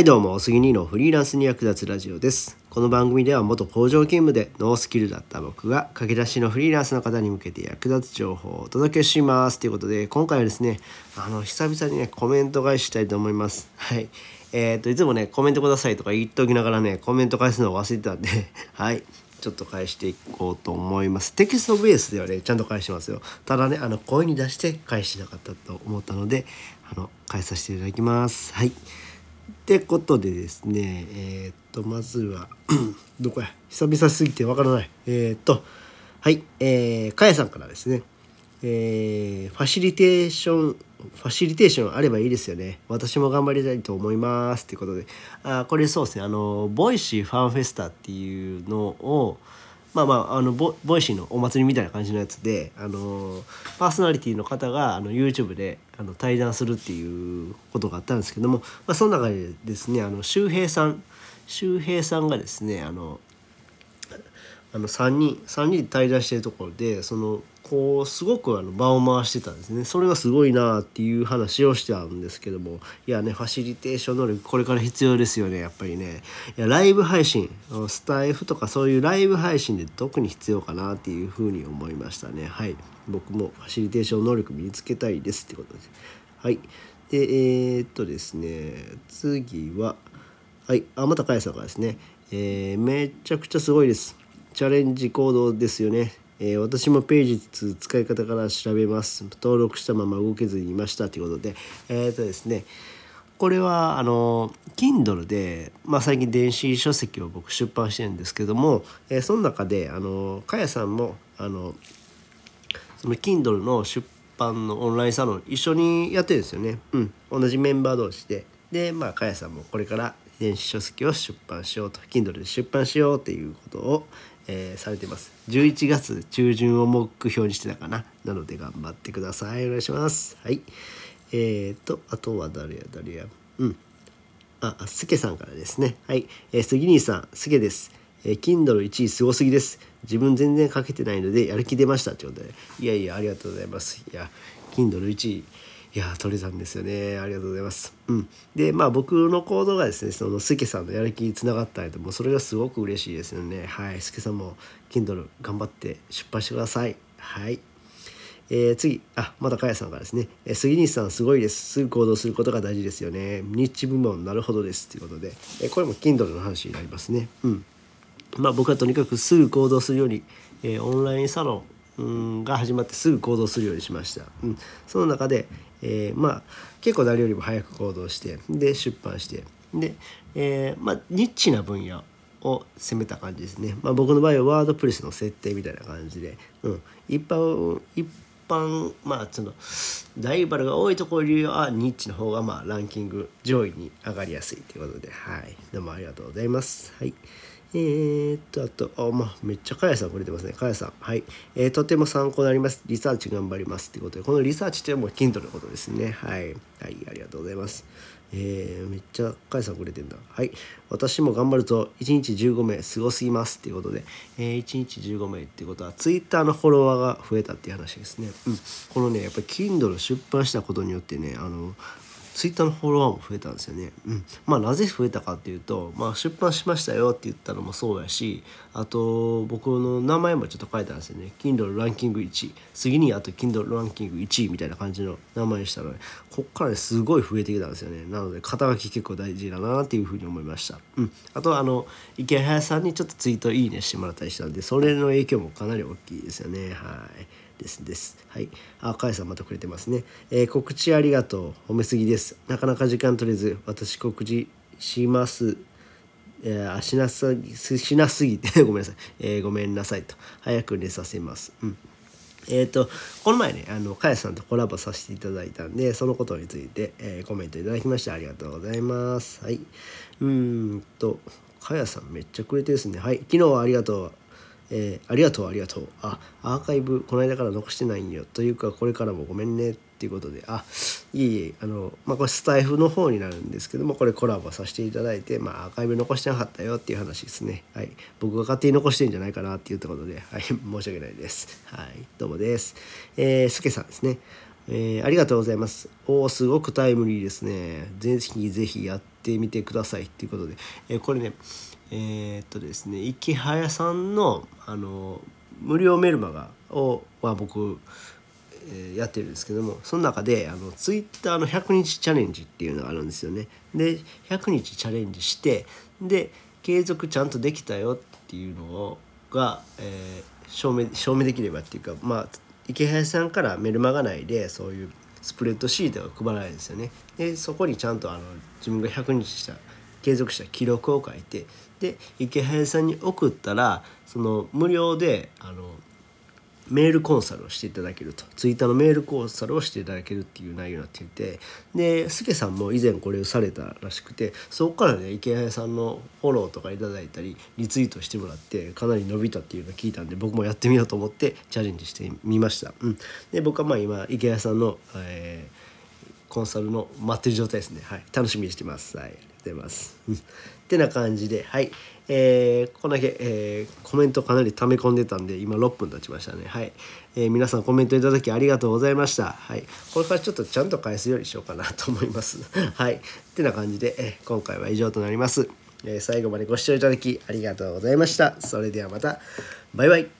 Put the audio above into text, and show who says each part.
Speaker 1: はいどうも、杉兄のフリーランスに役立つラジオです。この番組では元工場勤務でノースキルだった僕が駆け出しのフリーランスの方に向けて役立つ情報をお届けします。ということで、今回はですね、あの、久々にね、コメント返ししたいと思います。はい。えっ、と、いつもね、コメントくださいとか言っときながらね、コメント返すのを忘れてたんで、はい。ちょっと返していこうと思います。テキストベースではね、ちゃんと返してますよ。ただね、あの、声に出して返してなかったと思ったので、あの、返させていただきます。はい。ってことでですねえーっとまずは どこや？久々すぎてわからない。えーっとはいえー、かやさんからですね。えー、ファシリテーションファシリテーションあればいいですよね。私も頑張りたいと思いますっていうことで。あこれそうですね。あのボイシーファンフェスタっていうのをまあまああのボボイシーのお祭りみたいな感じのやつであのパーソナリティの方があの YouTube であの対談するっていうことがあったんですけども、まあ、その中でですねあの周平さん周平さんがですねあのあの3人3人で対談してるところでそのこうすごくあの場を回してたんですね。それがすごいなっていう話をしてたんですけども。いやねファシリテーション能力これから必要ですよねやっぱりね。いやライブ配信スタイフとかそういうライブ配信で特に必要かなっていうふうに思いましたね。はい。僕もファシリテーション能力身につけたいですってことです。はい。でえー、っとですね次ははい。あまたかやさんからですね、えーめちゃくちゃすごいです。チャレンジ行動ですよね。えー私もページ2使い方から調べます。登録したまま動けずにいましたということで、えっ、とですね、これはあの Kindle で、まあ、最近電子書籍を僕出版してるんですけども、えーその中であのかやさんもあのその Kindle の出版のオンラインサロン一緒にやってるんですよね。うん、同じメンバー同士で。で、まあ、かやさんもこれから電子書籍を出版しようと、Kindle で出版しようっていうことを、えーされてます。11月中旬を目標にしてたかな。なので頑張ってください。お願いします。はい。えーと、あとは誰や？誰や？うん。あ、すけさんからですね。はい。えー、杉兄さん、すけです。えー、Kindle 1位すごすぎです。自分全然書けてないので、やる気出ました。ということで。いやいや、ありがとうございます。いや、Kindle 1位。いや取れたんですよね。ありがとうございます。うん、でまあ僕の行動がですねそのすけさんのやる気につながったりともそれがすごく嬉しいですよね。はい。すけさんも Kindle 頑張って出版してください。はい。えー次。あまたかやさんからですね、えー杉西さんすごいです。すぐ行動することが大事ですよね。日部門なるほどです。ということで、えーこれも Kindle の話になりますね。うん。まあ僕はとにかくすぐ行動するように、えーオンラインサロンうんが始まってすぐ行動するようにしました、うん、その中で、えーまあ結構誰よりも早く行動してで出版してで、えーまあニッチな分野を攻めた感じですね、まあ、僕の場合はワードプレスの設定みたいな感じで、うん、一般一般まあそのライバルが多いところよりはニッチの方がまあランキング上位に上がりやすいということではい。どうもありがとうございます。はい。えー、っとあとあまあめっちゃかやさんくれてますね。かやさんはい、えーとても参考になります。リサーチ頑張りますっていうことでこのリサーチってもう Kindle のことですね。はい。はいありがとうございます。えー、めっちゃかやさんくれてんだ。はい。私も頑張ると1日15名すごすぎますっていうことで、えー、1日15名っていうことは Twitter のフォロワーが増えたっていう話ですね、うん、このねやっぱり Kindle 出版したことによってねあのツイッターのフォロワーも増えたんですよね。うん、まあなぜ増えたかっていうと、まあ、出版しましたよって言ったのもそうやしあと僕の名前もちょっと書いたんですよね。Kindle ランキング1位次にあと Kindle ランキング1位みたいな感じの名前にしたのでこっからすごい増えてきたんですよね。なので肩書き結構大事だなっていうふうに思いました。うん、あとあの池原さんにちょっとツイートいいねしてもらったりしたんでそれの影響もかなり大きいですよね。はいですです。はい。あ、かやさんまたくれてますね。えー告知ありがとう。褒めすぎです。なかなか時間取れず、私告知します。えーあしなさぎしなすぎて ごめんなさい、えーごめんなさいと早く寝させます。うん。えー、とこの前ねあのかやさんとコラボさせていただいたんでそのことについて、えーコメントいただきましてありがとうございます。はい。うーんとかやさんめっちゃくれてですね。はい。昨日はありがとう。えーありがとうありがとう。あアーカイブこの間から残してないんよ。というかこれからもごめんね。っていうことであいえいえあのまあこれスタイフの方になるんですけどもこれコラボさせていただいてまあアーカイブ残してなかったよ。っていう話ですね。はい。僕が勝手に残してんじゃないかな。っていうところではい。申し訳ないです。はい。どうもです。えー、すけさんですね。えー、ありがとうございます。おおすごくタイムリーですね。ぜひぜひやってみてください。っていうことで、えー、これねえー、っとですね池早さんのあの無料メルマガを、まあ、僕、えー、やってるんですけどもその中であのツイッターの100日チャレンジっていうのがあるんですよね。で100日チャレンジしてで継続ちゃんとできたよっていうのをが、えー、証明証明できればっていうかまあ池原さんからメルマガ内でそういうスプレッドシートが配られるんですよね。でそこにちゃんとあの自分が100日した継続した記録を書いてで池原さんに送ったらその無料であのメールコンサルをしていただけるとツイッターのメールコンサルをしていただけるっていう内容になっていてで助さんも以前これをされたらしくてそこからね池谷さんのフォローとかいただいたりリツイートしてもらってかなり伸びたっていうのを聞いたんで僕もやってみようと思ってチャレンジしてみました。うん、で僕はまあ今池谷さんの、えー、コンサルの待ってる状態ですね。はい、楽しみにしてます。はい、ありがとうございます。ってな感じで、はい。えー、こんだけ、えー、コメントかなり溜め込んでたんで、今6分経ちましたね。はい。えー、皆さんコメントいただきありがとうございました。はい。これからちょっとちゃんと返すようにしようかなと思います。はい。ってな感じで、え、今回は以上となります。え、最後までご視聴いただきありがとうございました。それではまた。バイバイ。